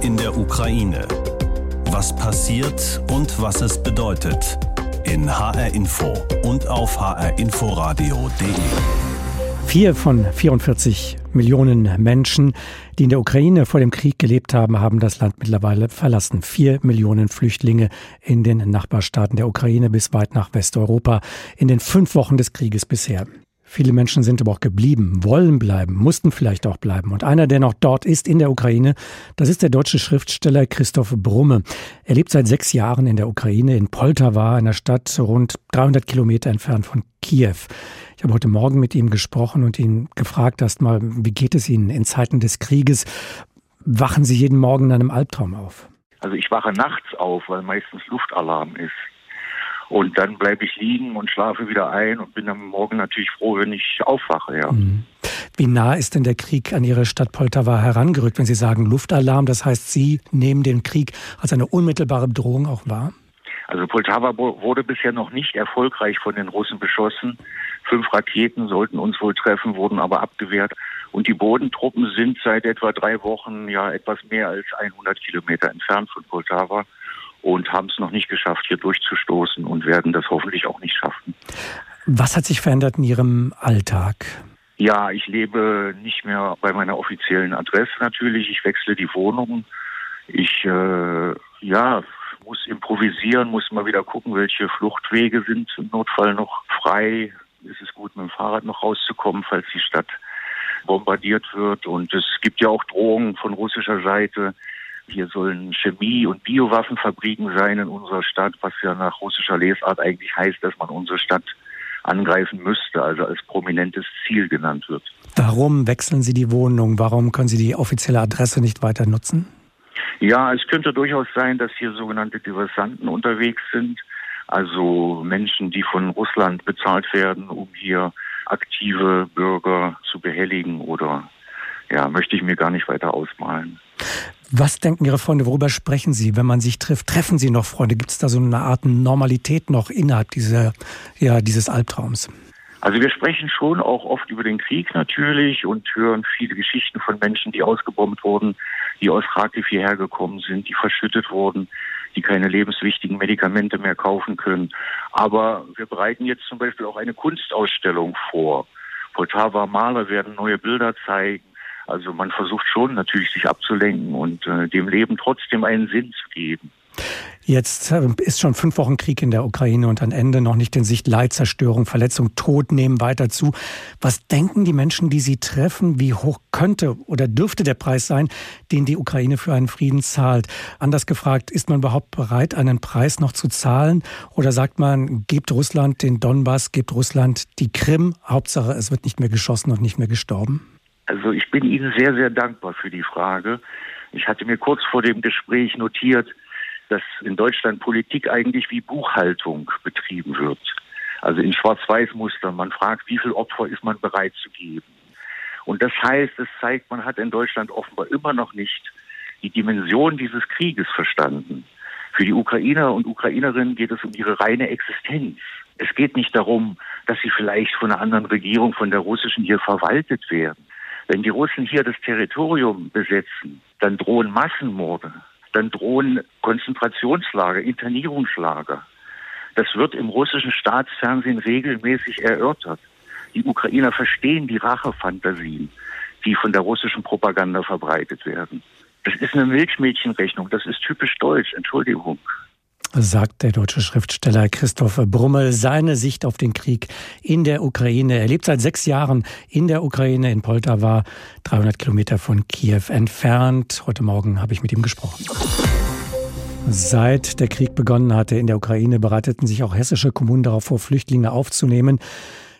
in der Ukraine. Was passiert und was es bedeutet. In HR Info und auf hrinforadio.de. Vier von 44 Millionen Menschen, die in der Ukraine vor dem Krieg gelebt haben, haben das Land mittlerweile verlassen. Vier Millionen Flüchtlinge in den Nachbarstaaten der Ukraine bis weit nach Westeuropa in den fünf Wochen des Krieges bisher. Viele Menschen sind aber auch geblieben, wollen bleiben, mussten vielleicht auch bleiben. Und einer, der noch dort ist in der Ukraine, das ist der deutsche Schriftsteller Christoph Brumme. Er lebt seit sechs Jahren in der Ukraine, in Poltawa, einer Stadt rund 300 Kilometer entfernt von Kiew. Ich habe heute Morgen mit ihm gesprochen und ihn gefragt erstmal, wie geht es Ihnen in Zeiten des Krieges? Wachen Sie jeden Morgen in einem Albtraum auf? Also ich wache nachts auf, weil meistens Luftalarm ist. Und dann bleibe ich liegen und schlafe wieder ein und bin am Morgen natürlich froh, wenn ich aufwache, ja. Mhm. Wie nah ist denn der Krieg an Ihre Stadt Poltawa herangerückt, wenn Sie sagen Luftalarm? Das heißt, Sie nehmen den Krieg als eine unmittelbare Bedrohung auch wahr? Also Poltawa wurde bisher noch nicht erfolgreich von den Russen beschossen. Fünf Raketen sollten uns wohl treffen, wurden aber abgewehrt. Und die Bodentruppen sind seit etwa drei Wochen ja etwas mehr als 100 Kilometer entfernt von Poltawa und haben es noch nicht geschafft, hier durchzustoßen und werden das hoffentlich auch nicht schaffen. Was hat sich verändert in Ihrem Alltag? Ja, ich lebe nicht mehr bei meiner offiziellen Adresse natürlich. Ich wechsle die Wohnung. Ich äh, ja, muss improvisieren, muss mal wieder gucken, welche Fluchtwege sind im Notfall noch frei. Ist es gut, mit dem Fahrrad noch rauszukommen, falls die Stadt bombardiert wird. Und es gibt ja auch Drohungen von russischer Seite, hier sollen Chemie- und Biowaffenfabriken sein in unserer Stadt, was ja nach russischer Lesart eigentlich heißt, dass man unsere Stadt angreifen müsste, also als prominentes Ziel genannt wird. Warum wechseln Sie die Wohnung? Warum können Sie die offizielle Adresse nicht weiter nutzen? Ja, es könnte durchaus sein, dass hier sogenannte Diversanten unterwegs sind, also Menschen, die von Russland bezahlt werden, um hier aktive Bürger zu behelligen oder ja, möchte ich mir gar nicht weiter ausmalen. Was denken Ihre Freunde? Worüber sprechen Sie, wenn man sich trifft? Treffen Sie noch Freunde? Gibt es da so eine Art Normalität noch innerhalb dieser, ja, dieses Albtraums? Also wir sprechen schon auch oft über den Krieg natürlich und hören viele Geschichten von Menschen, die ausgebombt wurden, die aus Kharkiv hierher gekommen sind, die verschüttet wurden, die keine lebenswichtigen Medikamente mehr kaufen können. Aber wir bereiten jetzt zum Beispiel auch eine Kunstausstellung vor. Poltava Maler werden neue Bilder zeigen. Also man versucht schon natürlich sich abzulenken und äh, dem Leben trotzdem einen Sinn zu geben. Jetzt äh, ist schon fünf Wochen Krieg in der Ukraine und ein Ende noch nicht in Sicht. Leid, Zerstörung, Verletzung, Tod nehmen weiter zu. Was denken die Menschen, die Sie treffen? Wie hoch könnte oder dürfte der Preis sein, den die Ukraine für einen Frieden zahlt? Anders gefragt, ist man überhaupt bereit, einen Preis noch zu zahlen? Oder sagt man, gebt Russland den Donbass, gebt Russland die Krim? Hauptsache, es wird nicht mehr geschossen und nicht mehr gestorben? Also ich bin Ihnen sehr, sehr dankbar für die Frage. Ich hatte mir kurz vor dem Gespräch notiert, dass in Deutschland Politik eigentlich wie Buchhaltung betrieben wird. Also in Schwarz-Weiß-Muster. Man fragt, wie viel Opfer ist man bereit zu geben. Und das heißt, es zeigt, man hat in Deutschland offenbar immer noch nicht die Dimension dieses Krieges verstanden. Für die Ukrainer und Ukrainerinnen geht es um ihre reine Existenz. Es geht nicht darum, dass sie vielleicht von einer anderen Regierung, von der russischen hier verwaltet werden. Wenn die Russen hier das Territorium besetzen, dann drohen Massenmorde, dann drohen Konzentrationslager, Internierungslager. Das wird im russischen Staatsfernsehen regelmäßig erörtert. Die Ukrainer verstehen die Rachefantasien, die von der russischen Propaganda verbreitet werden. Das ist eine Milchmädchenrechnung, das ist typisch deutsch, Entschuldigung sagt der deutsche Schriftsteller Christoph Brummel seine Sicht auf den Krieg in der Ukraine. Er lebt seit sechs Jahren in der Ukraine, in Poltawa, 300 Kilometer von Kiew entfernt. Heute Morgen habe ich mit ihm gesprochen. Seit der Krieg begonnen hatte in der Ukraine, bereiteten sich auch hessische Kommunen darauf vor, Flüchtlinge aufzunehmen.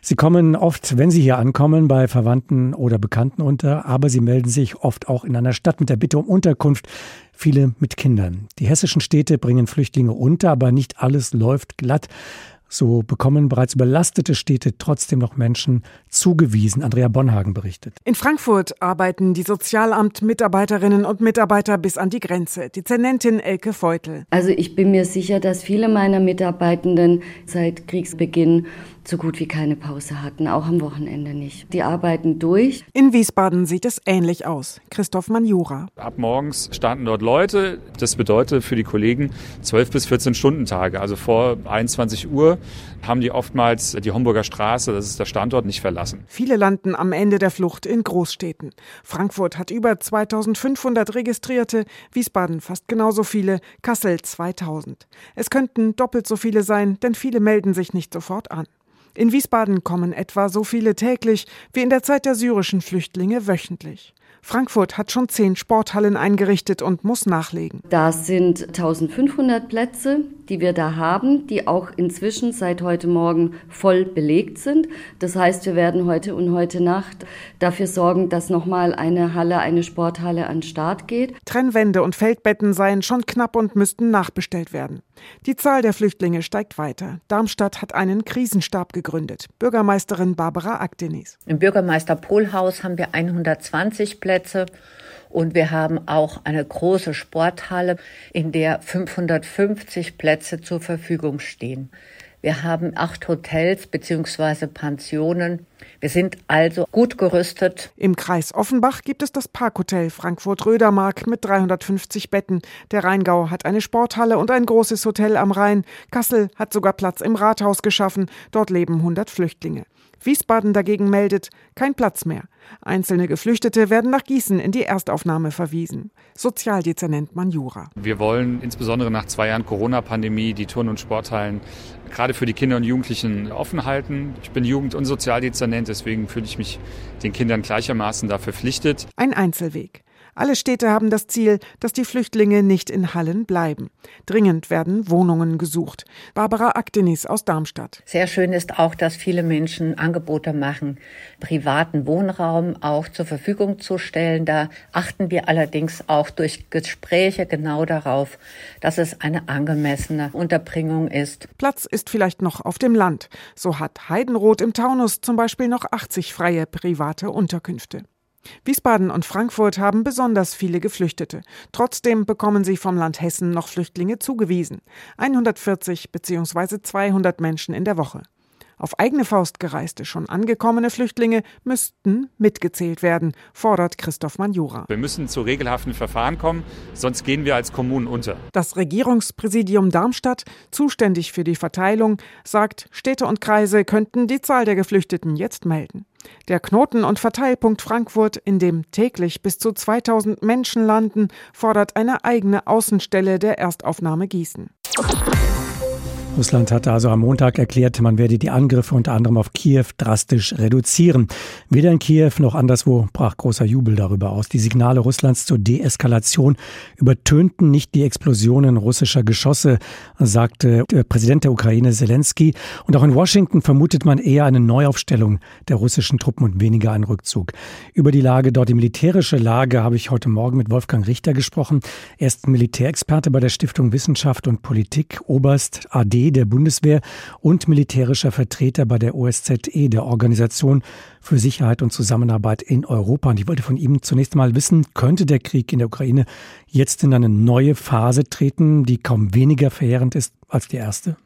Sie kommen oft, wenn Sie hier ankommen, bei Verwandten oder Bekannten unter, aber Sie melden sich oft auch in einer Stadt mit der Bitte um Unterkunft, viele mit Kindern. Die hessischen Städte bringen Flüchtlinge unter, aber nicht alles läuft glatt. So bekommen bereits überlastete Städte trotzdem noch Menschen zugewiesen. Andrea Bonhagen berichtet. In Frankfurt arbeiten die Sozialamt-Mitarbeiterinnen und Mitarbeiter bis an die Grenze. Dezernentin Elke Feutel. Also ich bin mir sicher, dass viele meiner Mitarbeitenden seit Kriegsbeginn so gut wie keine Pause hatten, auch am Wochenende nicht. Die arbeiten durch. In Wiesbaden sieht es ähnlich aus. Christoph Manjura. Ab morgens starten dort Leute. Das bedeutet für die Kollegen 12 bis 14 Stunden Tage. Also vor 21 Uhr haben die oftmals die Homburger Straße, das ist der Standort, nicht verlassen. Viele landen am Ende der Flucht in Großstädten. Frankfurt hat über 2500 Registrierte, Wiesbaden fast genauso viele, Kassel 2000. Es könnten doppelt so viele sein, denn viele melden sich nicht sofort an. In Wiesbaden kommen etwa so viele täglich wie in der Zeit der syrischen Flüchtlinge wöchentlich. Frankfurt hat schon zehn Sporthallen eingerichtet und muss nachlegen. Das sind 1500 Plätze, die wir da haben, die auch inzwischen seit heute Morgen voll belegt sind. Das heißt, wir werden heute und heute Nacht dafür sorgen, dass nochmal eine Halle, eine Sporthalle an Start geht. Trennwände und Feldbetten seien schon knapp und müssten nachbestellt werden. Die Zahl der Flüchtlinge steigt weiter. Darmstadt hat einen Krisenstab gegründet. Bürgermeisterin Barbara Akdenis. Im Bürgermeister Pohlhaus haben wir 120 Plätze. Und wir haben auch eine große Sporthalle, in der 550 Plätze zur Verfügung stehen. Wir haben acht Hotels bzw. Pensionen. Wir sind also gut gerüstet. Im Kreis Offenbach gibt es das Parkhotel Frankfurt-Rödermark mit 350 Betten. Der Rheingau hat eine Sporthalle und ein großes Hotel am Rhein. Kassel hat sogar Platz im Rathaus geschaffen. Dort leben 100 Flüchtlinge. Wiesbaden dagegen meldet, kein Platz mehr. Einzelne Geflüchtete werden nach Gießen in die Erstaufnahme verwiesen. Sozialdezernent Manjura. Wir wollen insbesondere nach zwei Jahren Corona-Pandemie die Turn- und Sporthallen gerade für die Kinder und Jugendlichen offen halten. Ich bin Jugend- und Sozialdezernent, deswegen fühle ich mich den Kindern gleichermaßen da verpflichtet. Ein Einzelweg. Alle Städte haben das Ziel, dass die Flüchtlinge nicht in Hallen bleiben. Dringend werden Wohnungen gesucht. Barbara Aktenis aus Darmstadt. Sehr schön ist auch, dass viele Menschen Angebote machen, privaten Wohnraum auch zur Verfügung zu stellen. Da achten wir allerdings auch durch Gespräche genau darauf, dass es eine angemessene Unterbringung ist. Platz ist vielleicht noch auf dem Land. So hat Heidenroth im Taunus zum Beispiel noch 80 freie private Unterkünfte. Wiesbaden und Frankfurt haben besonders viele Geflüchtete. Trotzdem bekommen sie vom Land Hessen noch Flüchtlinge zugewiesen. 140 bzw. 200 Menschen in der Woche. Auf eigene Faust gereiste, schon angekommene Flüchtlinge müssten mitgezählt werden, fordert Christoph Manjura. Wir müssen zu regelhaften Verfahren kommen, sonst gehen wir als Kommunen unter. Das Regierungspräsidium Darmstadt, zuständig für die Verteilung, sagt, Städte und Kreise könnten die Zahl der Geflüchteten jetzt melden. Der Knoten- und Verteilpunkt Frankfurt, in dem täglich bis zu 2000 Menschen landen, fordert eine eigene Außenstelle der Erstaufnahme Gießen. Russland hatte also am Montag erklärt, man werde die Angriffe unter anderem auf Kiew drastisch reduzieren. Weder in Kiew noch anderswo brach großer Jubel darüber aus. Die Signale Russlands zur Deeskalation übertönten nicht die Explosionen russischer Geschosse, sagte der Präsident der Ukraine Zelensky. Und auch in Washington vermutet man eher eine Neuaufstellung der russischen Truppen und weniger einen Rückzug. Über die Lage dort, die militärische Lage, habe ich heute Morgen mit Wolfgang Richter gesprochen. Er ist Militärexperte bei der Stiftung Wissenschaft und Politik, Oberst AD der Bundeswehr und militärischer Vertreter bei der OSZE, der Organisation für Sicherheit und Zusammenarbeit in Europa. Und ich wollte von ihm zunächst mal wissen, könnte der Krieg in der Ukraine jetzt in eine neue Phase treten, die kaum weniger verheerend ist als die erste?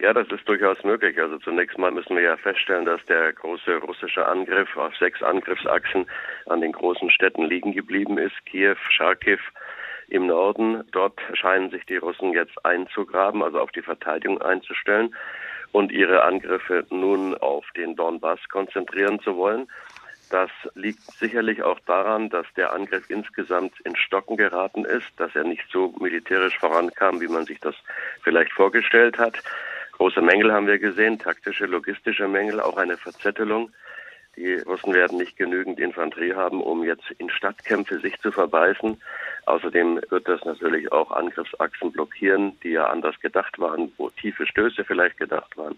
Ja, das ist durchaus möglich. Also zunächst mal müssen wir ja feststellen, dass der große russische Angriff auf sechs Angriffsachsen an den großen Städten liegen geblieben ist. Kiew, Charkiw, im Norden. Dort scheinen sich die Russen jetzt einzugraben, also auf die Verteidigung einzustellen und ihre Angriffe nun auf den Donbass konzentrieren zu wollen. Das liegt sicherlich auch daran, dass der Angriff insgesamt in Stocken geraten ist, dass er nicht so militärisch vorankam, wie man sich das vielleicht vorgestellt hat. Große Mängel haben wir gesehen, taktische, logistische Mängel, auch eine Verzettelung. Die Russen werden nicht genügend Infanterie haben, um jetzt in Stadtkämpfe sich zu verbeißen. Außerdem wird das natürlich auch Angriffsachsen blockieren, die ja anders gedacht waren, wo tiefe Stöße vielleicht gedacht waren.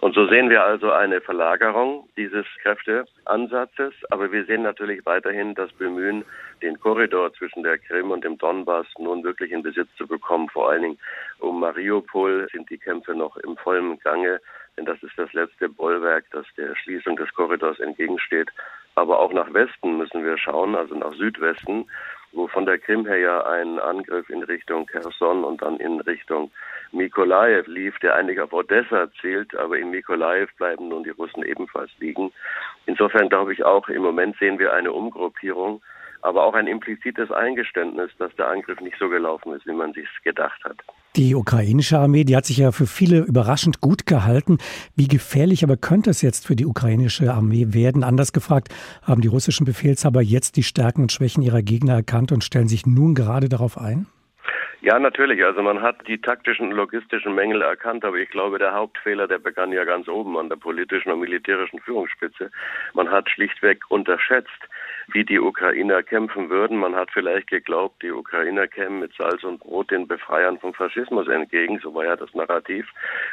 Und so sehen wir also eine Verlagerung dieses Kräfteansatzes. Aber wir sehen natürlich weiterhin das Bemühen, den Korridor zwischen der Krim und dem Donbass nun wirklich in Besitz zu bekommen. Vor allen Dingen um Mariupol sind die Kämpfe noch im vollen Gange das ist das letzte Bollwerk, das der Schließung des Korridors entgegensteht. Aber auch nach Westen müssen wir schauen, also nach Südwesten. wo von der Krim her ja ein Angriff in Richtung Kherson und dann in Richtung Mikolaev lief, der eigentlich auf Odessa zielt, aber in Mikolaev bleiben nun die Russen ebenfalls liegen. Insofern glaube ich auch, im Moment sehen wir eine Umgruppierung aber auch ein implizites Eingeständnis, dass der Angriff nicht so gelaufen ist, wie man sich gedacht hat. Die ukrainische Armee, die hat sich ja für viele überraschend gut gehalten. Wie gefährlich aber könnte es jetzt für die ukrainische Armee werden? Anders gefragt, haben die russischen Befehlshaber jetzt die Stärken und Schwächen ihrer Gegner erkannt und stellen sich nun gerade darauf ein? Ja, natürlich. Also man hat die taktischen und logistischen Mängel erkannt, aber ich glaube, der Hauptfehler, der begann ja ganz oben an der politischen und militärischen Führungsspitze. Man hat schlichtweg unterschätzt, wie die Ukrainer kämpfen würden. Man hat vielleicht geglaubt, die Ukrainer kämen mit Salz und Brot den Befreiern vom Faschismus entgegen, so war ja das Narrativ.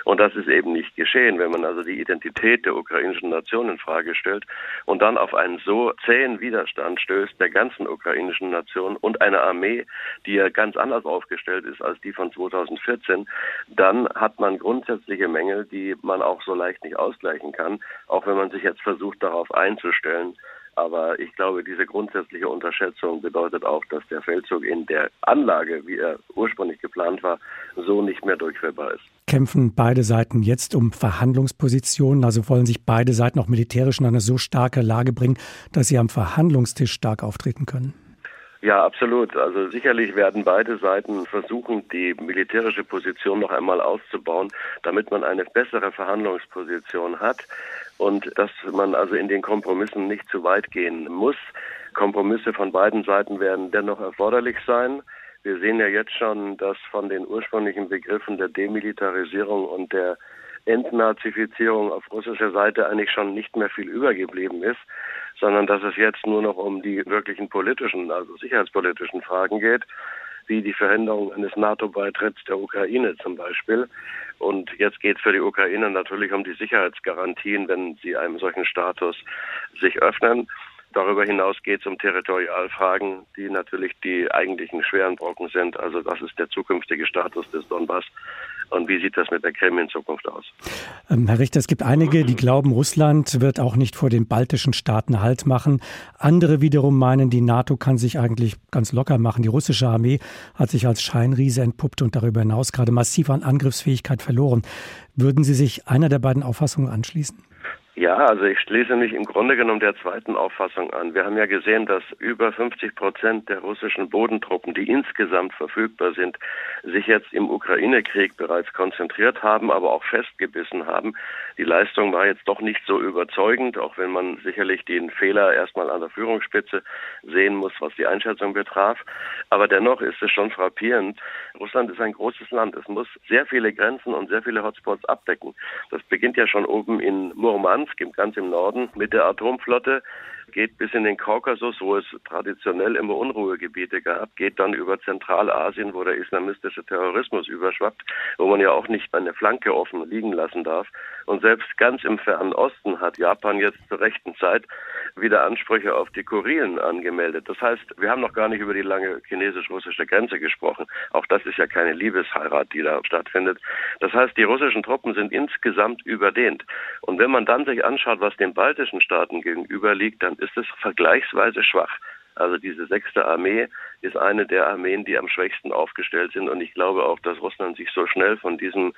Und das ist eben nicht geschehen, wenn man also die Identität der ukrainischen Nation in Frage stellt und dann auf einen so zähen Widerstand stößt der ganzen ukrainischen Nation und einer Armee, die ja ganz anders aufgestellt ist als die von 2014, dann hat man grundsätzliche Mängel, die man auch so leicht nicht ausgleichen kann, auch wenn man sich jetzt versucht, darauf einzustellen, aber ich glaube, diese grundsätzliche Unterschätzung bedeutet auch, dass der Feldzug in der Anlage, wie er ursprünglich geplant war, so nicht mehr durchführbar ist. Kämpfen beide Seiten jetzt um Verhandlungspositionen? Also wollen sich beide Seiten auch militärisch in eine so starke Lage bringen, dass sie am Verhandlungstisch stark auftreten können? Ja, absolut. Also sicherlich werden beide Seiten versuchen, die militärische Position noch einmal auszubauen, damit man eine bessere Verhandlungsposition hat und dass man also in den Kompromissen nicht zu weit gehen muss. Kompromisse von beiden Seiten werden dennoch erforderlich sein. Wir sehen ja jetzt schon, dass von den ursprünglichen Begriffen der Demilitarisierung und der Entnazifizierung auf russischer Seite eigentlich schon nicht mehr viel übergeblieben ist sondern dass es jetzt nur noch um die wirklichen politischen, also sicherheitspolitischen Fragen geht, wie die Verhinderung eines NATO-Beitritts der Ukraine zum Beispiel. Und jetzt geht es für die Ukraine natürlich um die Sicherheitsgarantien, wenn sie einem solchen Status sich öffnen. Darüber hinaus geht es um Territorialfragen, die natürlich die eigentlichen schweren Brocken sind. Also das ist der zukünftige Status des Donbass. Und wie sieht das mit der Krim in Zukunft aus? Ähm, Herr Richter, es gibt einige, die glauben, Russland wird auch nicht vor den baltischen Staaten Halt machen. Andere wiederum meinen, die NATO kann sich eigentlich ganz locker machen. Die russische Armee hat sich als Scheinriese entpuppt und darüber hinaus gerade massiv an Angriffsfähigkeit verloren. Würden Sie sich einer der beiden Auffassungen anschließen? Ja, also ich schließe mich im Grunde genommen der zweiten Auffassung an. Wir haben ja gesehen, dass über 50 Prozent der russischen Bodentruppen, die insgesamt verfügbar sind, sich jetzt im Ukraine-Krieg bereits konzentriert haben, aber auch festgebissen haben. Die Leistung war jetzt doch nicht so überzeugend, auch wenn man sicherlich den Fehler erstmal an der Führungsspitze sehen muss, was die Einschätzung betraf. Aber dennoch ist es schon frappierend. Russland ist ein großes Land. Es muss sehr viele Grenzen und sehr viele Hotspots abdecken. Das beginnt ja schon oben in Murmansk ganz im Norden, mit der Atomflotte geht bis in den Kaukasus, wo es traditionell immer Unruhegebiete gab, geht dann über Zentralasien, wo der islamistische Terrorismus überschwappt, wo man ja auch nicht eine Flanke offen liegen lassen darf. Und selbst ganz im fernen Osten hat Japan jetzt zur rechten Zeit wieder Ansprüche auf die Kurilen angemeldet. Das heißt, wir haben noch gar nicht über die lange chinesisch-russische Grenze gesprochen. Auch das ist ja keine Liebesheirat, die da stattfindet. Das heißt, die russischen Truppen sind insgesamt überdehnt. Und wenn man dann sich anschaut, was den baltischen Staaten gegenüber liegt, dann ist es vergleichsweise schwach. Also diese sechste Armee ist eine der Armeen, die am schwächsten aufgestellt sind. Und ich glaube auch, dass Russland sich so schnell von diesem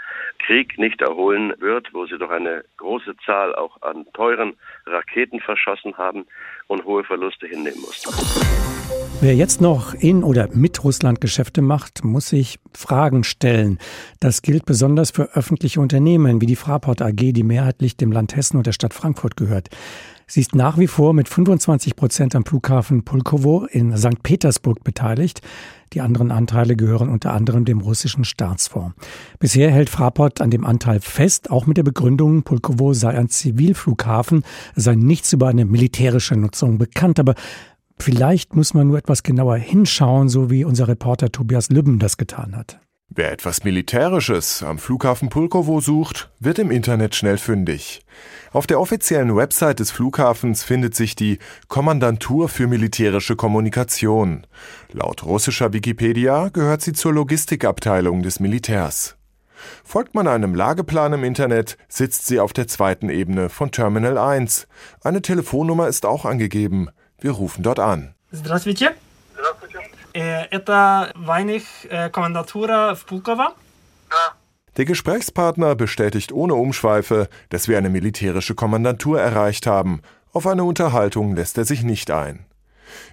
Krieg nicht erholen wird, wo sie doch eine große Zahl auch an teuren Raketen verschossen haben und hohe Verluste hinnehmen mussten. Wer jetzt noch in oder mit Russland Geschäfte macht, muss sich Fragen stellen. Das gilt besonders für öffentliche Unternehmen wie die Fraport AG, die mehrheitlich dem Land Hessen und der Stadt Frankfurt gehört. Sie ist nach wie vor mit 25 Prozent am Flughafen Pulkowo in St. Petersburg beteiligt. Die anderen Anteile gehören unter anderem dem russischen Staatsfonds. Bisher hält Fraport an dem Anteil fest, auch mit der Begründung, Pulkowo sei ein Zivilflughafen, sei nichts über eine militärische Nutzung bekannt. Aber vielleicht muss man nur etwas genauer hinschauen, so wie unser Reporter Tobias Lübben das getan hat. Wer etwas Militärisches am Flughafen Pulkowo sucht, wird im Internet schnell fündig. Auf der offiziellen Website des Flughafens findet sich die Kommandantur für militärische Kommunikation. Laut russischer Wikipedia gehört sie zur Logistikabteilung des Militärs. Folgt man einem Lageplan im Internet, sitzt sie auf der zweiten Ebene von Terminal 1. Eine Telefonnummer ist auch angegeben. Wir rufen dort an. Здравствуйте. Здравствуйте. Это войных комендатура в Pulkowa. Der Gesprächspartner bestätigt ohne Umschweife, dass wir eine militärische Kommandantur erreicht haben. Auf eine Unterhaltung lässt er sich nicht ein.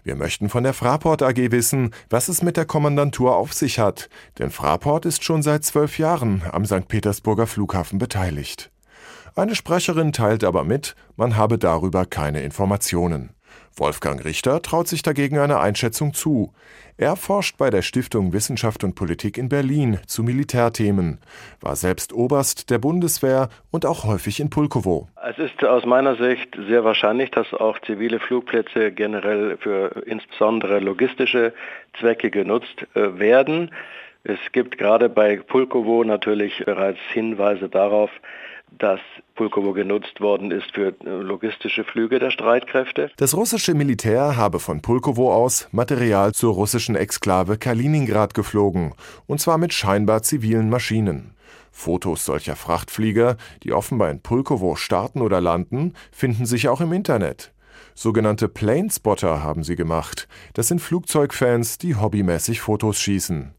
Wir möchten von der Fraport AG wissen, was es mit der Kommandantur auf sich hat, denn Fraport ist schon seit zwölf Jahren am St. Petersburger Flughafen beteiligt. Eine Sprecherin teilt aber mit, man habe darüber keine Informationen. Wolfgang Richter traut sich dagegen eine Einschätzung zu. Er forscht bei der Stiftung Wissenschaft und Politik in Berlin zu Militärthemen, war selbst Oberst der Bundeswehr und auch häufig in Pulkowo. Es ist aus meiner Sicht sehr wahrscheinlich, dass auch zivile Flugplätze generell für insbesondere logistische Zwecke genutzt äh, werden. Es gibt gerade bei Pulkowo natürlich bereits Hinweise darauf, dass Pulkowo genutzt worden ist für logistische Flüge der Streitkräfte. Das russische Militär habe von Pulkowo aus Material zur russischen Exklave Kaliningrad geflogen, und zwar mit scheinbar zivilen Maschinen. Fotos solcher Frachtflieger, die offenbar in Pulkowo starten oder landen, finden sich auch im Internet. Sogenannte Planespotter haben sie gemacht. Das sind Flugzeugfans, die hobbymäßig Fotos schießen.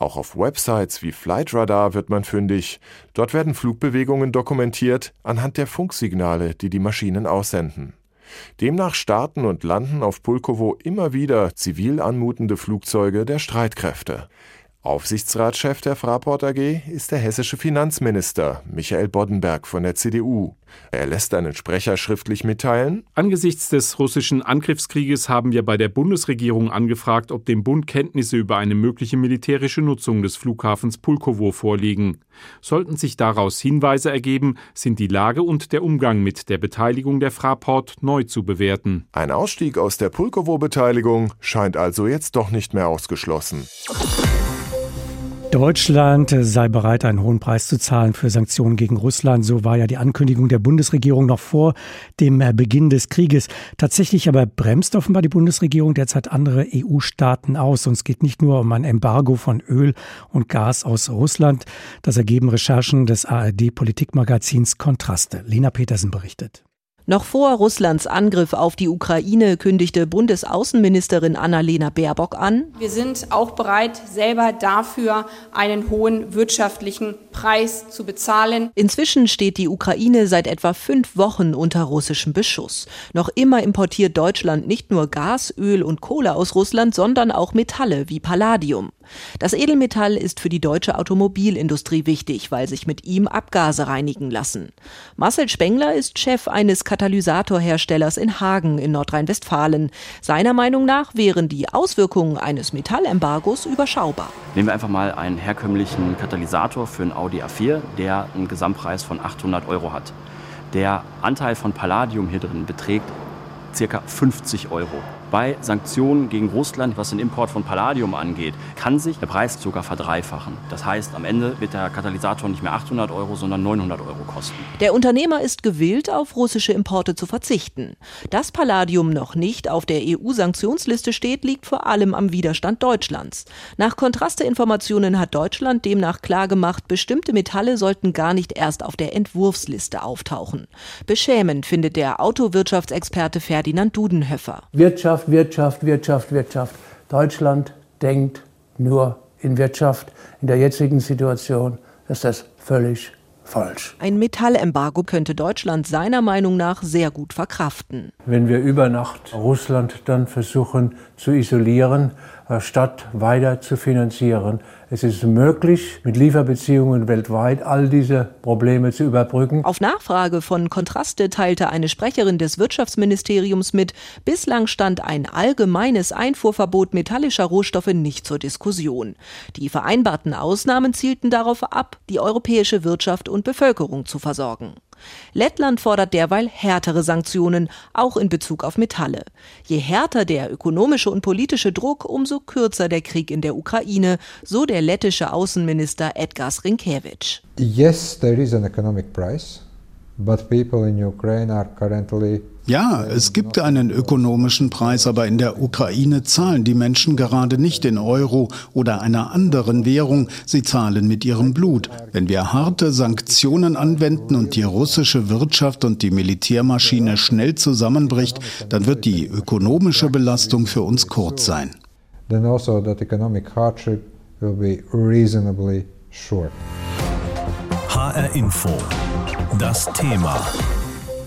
Auch auf Websites wie Flightradar wird man fündig. Dort werden Flugbewegungen dokumentiert anhand der Funksignale, die die Maschinen aussenden. Demnach starten und landen auf Pulkowo immer wieder zivil anmutende Flugzeuge der Streitkräfte. Aufsichtsratschef der Fraport AG ist der hessische Finanzminister Michael Boddenberg von der CDU. Er lässt einen Sprecher schriftlich mitteilen: Angesichts des russischen Angriffskrieges haben wir bei der Bundesregierung angefragt, ob dem Bund Kenntnisse über eine mögliche militärische Nutzung des Flughafens Pulkowo vorliegen. Sollten sich daraus Hinweise ergeben, sind die Lage und der Umgang mit der Beteiligung der Fraport neu zu bewerten. Ein Ausstieg aus der Pulkowo-Beteiligung scheint also jetzt doch nicht mehr ausgeschlossen. Deutschland sei bereit, einen hohen Preis zu zahlen für Sanktionen gegen Russland. So war ja die Ankündigung der Bundesregierung noch vor dem Beginn des Krieges. Tatsächlich aber bremst offenbar die Bundesregierung derzeit andere EU-Staaten aus. Und es geht nicht nur um ein Embargo von Öl und Gas aus Russland. Das ergeben Recherchen des ARD-Politikmagazins Kontraste. Lena Petersen berichtet. Noch vor Russlands Angriff auf die Ukraine kündigte Bundesaußenministerin Annalena Baerbock an, wir sind auch bereit, selber dafür einen hohen wirtschaftlichen Preis zu bezahlen. Inzwischen steht die Ukraine seit etwa fünf Wochen unter russischem Beschuss. Noch immer importiert Deutschland nicht nur Gas, Öl und Kohle aus Russland, sondern auch Metalle wie Palladium. Das Edelmetall ist für die deutsche Automobilindustrie wichtig, weil sich mit ihm Abgase reinigen lassen. Marcel Spengler ist Chef eines Katalysatorherstellers in Hagen in Nordrhein-Westfalen. Seiner Meinung nach wären die Auswirkungen eines Metallembargos überschaubar. Nehmen wir einfach mal einen herkömmlichen Katalysator für ein Audi A4, der einen Gesamtpreis von 800 Euro hat. Der Anteil von Palladium hier drin beträgt ca. 50 Euro. Bei Sanktionen gegen Russland, was den Import von Palladium angeht, kann sich der Preis sogar verdreifachen. Das heißt, am Ende wird der Katalysator nicht mehr 800 Euro, sondern 900 Euro kosten. Der Unternehmer ist gewillt, auf russische Importe zu verzichten. Dass Palladium noch nicht auf der EU-Sanktionsliste steht, liegt vor allem am Widerstand Deutschlands. Nach Kontrasteinformationen hat Deutschland demnach klargemacht, bestimmte Metalle sollten gar nicht erst auf der Entwurfsliste auftauchen. Beschämend findet der Autowirtschaftsexperte Ferdinand Dudenhöfer. Wirtschaft Wirtschaft, Wirtschaft, Wirtschaft, Wirtschaft. Deutschland denkt nur in Wirtschaft. In der jetzigen Situation ist das völlig falsch. Ein Metallembargo könnte Deutschland seiner Meinung nach sehr gut verkraften. Wenn wir über Nacht Russland dann versuchen zu isolieren, äh, statt weiter zu finanzieren, es ist möglich, mit Lieferbeziehungen weltweit all diese Probleme zu überbrücken. Auf Nachfrage von Kontraste teilte eine Sprecherin des Wirtschaftsministeriums mit, bislang stand ein allgemeines Einfuhrverbot metallischer Rohstoffe nicht zur Diskussion. Die vereinbarten Ausnahmen zielten darauf ab, die europäische Wirtschaft und Bevölkerung zu versorgen. Lettland fordert derweil härtere Sanktionen, auch in Bezug auf Metalle. Je härter der ökonomische und politische Druck, umso kürzer der Krieg in der Ukraine, so der lettische Außenminister Edgars Rinkevich. Yes, there is an economic price, but people in Ukraine are currently ja, es gibt einen ökonomischen Preis, aber in der Ukraine zahlen die Menschen gerade nicht in Euro oder einer anderen Währung, sie zahlen mit ihrem Blut. Wenn wir harte Sanktionen anwenden und die russische Wirtschaft und die Militärmaschine schnell zusammenbricht, dann wird die ökonomische Belastung für uns kurz sein. then also that economic hardship will be reasonably short. HR Info. Das Thema.